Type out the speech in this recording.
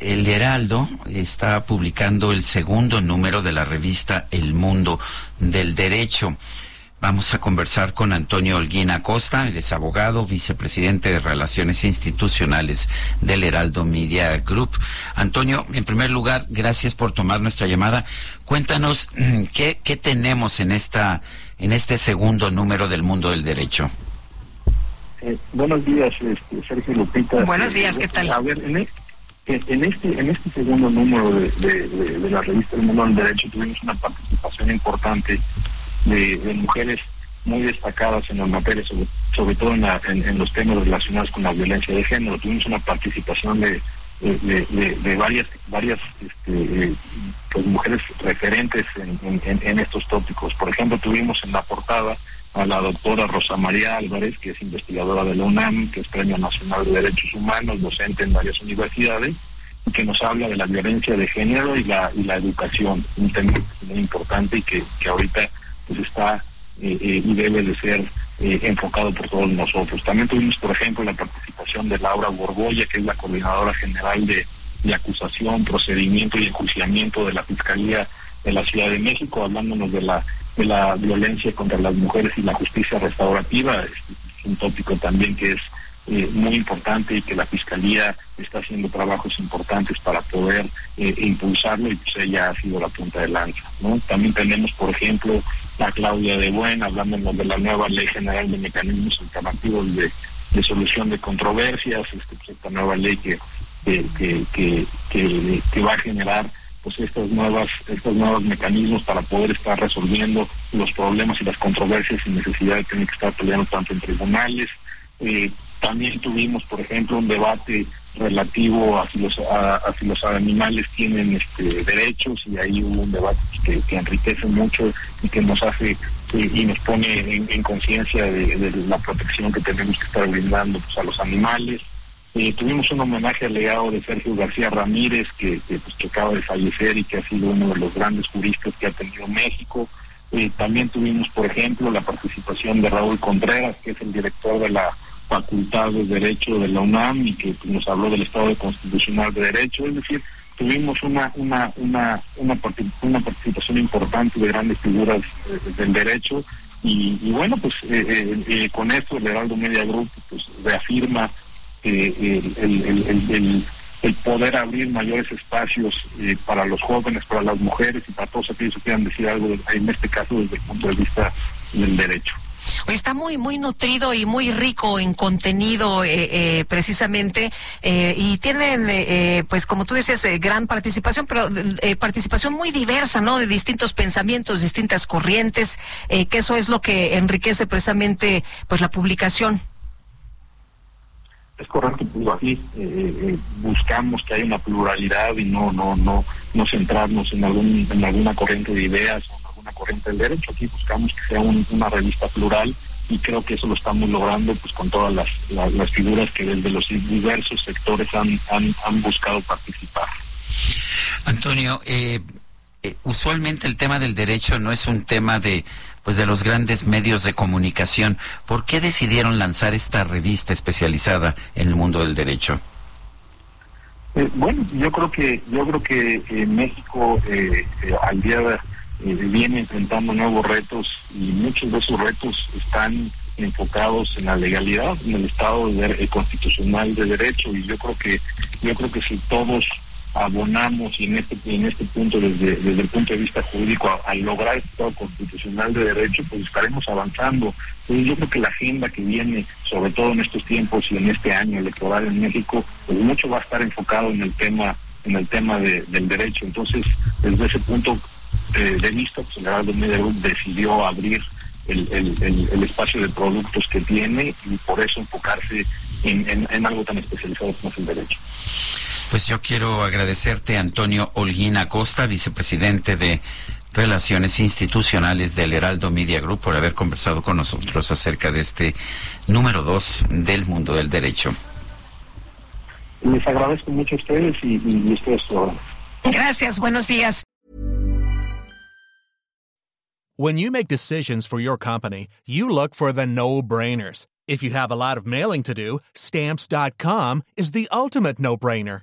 El Heraldo está publicando el segundo número de la revista El Mundo del Derecho. Vamos a conversar con Antonio Holguín Acosta, él es abogado, vicepresidente de Relaciones Institucionales del Heraldo Media Group. Antonio, en primer lugar, gracias por tomar nuestra llamada. Cuéntanos qué, qué tenemos en esta en este segundo número del Mundo del Derecho. Eh, buenos días, este, Sergio Lupita. Buenos días, ¿qué tal? A ver, en, en este en este segundo número de, de la revista El Mundo del Derecho tuvimos una participación importante de, mujeres muy destacadas en las materias, sobre, todo en, los temas relacionados con la violencia de género. Tuvimos una participación de, de, varias varias este, pues, mujeres referentes en, estos tópicos. Por ejemplo, tuvimos en la portada a la doctora Rosa María Álvarez, que es investigadora de la UNAM, que es Premio Nacional de Derechos Humanos, docente en varias universidades, y que nos habla de la violencia de género y la, y la educación, un tema muy importante y que, que ahorita pues está eh, eh, y debe de ser eh, enfocado por todos nosotros. También tuvimos, por ejemplo, la participación de Laura Borbolla, que es la coordinadora general de, acusación, procedimiento y enjuiciamiento de la Fiscalía de la Ciudad de México, hablándonos de la de la violencia contra las mujeres y la justicia restaurativa. Es, un tópico también que es muy importante y que la Fiscalía está haciendo trabajos importantes para poder impulsarlo y pues ella ha sido la punta de lanza. ¿no? También tenemos, por ejemplo, la Claudia de Buen, hablándonos de la nueva Ley General de Mecanismos Alternativos de, Solución de Controversias, este, pues, esta nueva ley que, que, que, que, va a generar pues estas estos nuevos mecanismos para poder estar resolviendo los problemas y las controversias sin necesidad de tener que estar peleando tanto en tribunales. Eh, también tuvimos, por ejemplo, un debate relativo a si los si los animales tienen este derechos y ahí hubo un debate que, enriquece mucho y que nos hace eh, y nos pone en, conciencia de, la protección que tenemos que estar brindando pues, a los animales eh, tuvimos un homenaje al de Sergio García Ramírez que, pues, que acaba de fallecer y que ha sido uno de los grandes juristas que ha tenido México. Eh, también tuvimos por ejemplo la participación de Raúl Contreras que es el director de la Facultad de Derecho de la UNAM y que nos habló del Estado Constitucional de Derecho, es decir, tuvimos una una una una, participación importante de grandes figuras eh, del derecho. Y, bueno pues con esto el Heraldo Media Group pues reafirma el, el, el, poder abrir mayores espacios para los jóvenes, para las mujeres y para todos aquellos que quieran decir algo en este caso desde el punto de vista del derecho está muy, muy nutrido y muy rico en contenido, eh, eh, precisamente, eh, y tienen, pues como tú dices, gran participación, pero participación muy diversa, ¿no? De distintos pensamientos, distintas corrientes, que eso es lo que enriquece precisamente, pues, la publicación. Es correcto, pues aquí buscamos que haya una pluralidad y no, no, no, no centrarnos en algún, en alguna corriente de ideas corriente del derecho. Aquí buscamos que sea una revista plural y creo que eso lo estamos logrando pues con todas las, las, figuras que desde los diversos sectores han, han, buscado participar. Antonio, eh, eh, usualmente el tema del derecho no es un tema de pues de los grandes medios de comunicación. ¿Por qué decidieron lanzar esta revista especializada en el mundo del derecho? Eh, bueno, yo creo que yo creo que México al día de eh, viene enfrentando nuevos retos y muchos de esos retos están enfocados en la legalidad, en el Estado eh, constitucional de derecho y yo creo que yo creo que si todos abonamos y en este en este punto desde, desde el punto de vista jurídico al lograr el Estado constitucional de derecho pues estaremos avanzando entonces yo creo que la agenda que viene sobre todo en estos tiempos y en este año electoral en México pues mucho va a estar enfocado en el tema en el tema de, del derecho entonces desde ese punto de vista, pues el Heraldo Media Group decidió abrir el, el, espacio de productos que tiene y por eso enfocarse en, algo tan especializado como es el derecho. Pues yo quiero agradecerte, Antonio Holguín Acosta, vicepresidente de Relaciones Institucionales del Heraldo Media Group, por haber conversado con nosotros acerca de este número dos del mundo del derecho. Les agradezco mucho a ustedes y, y ustedes Gracias, buenos días. When you make decisions for your company, you look for the no-brainers. If you have a lot of mailing to do, stamps.com is the ultimate no-brainer.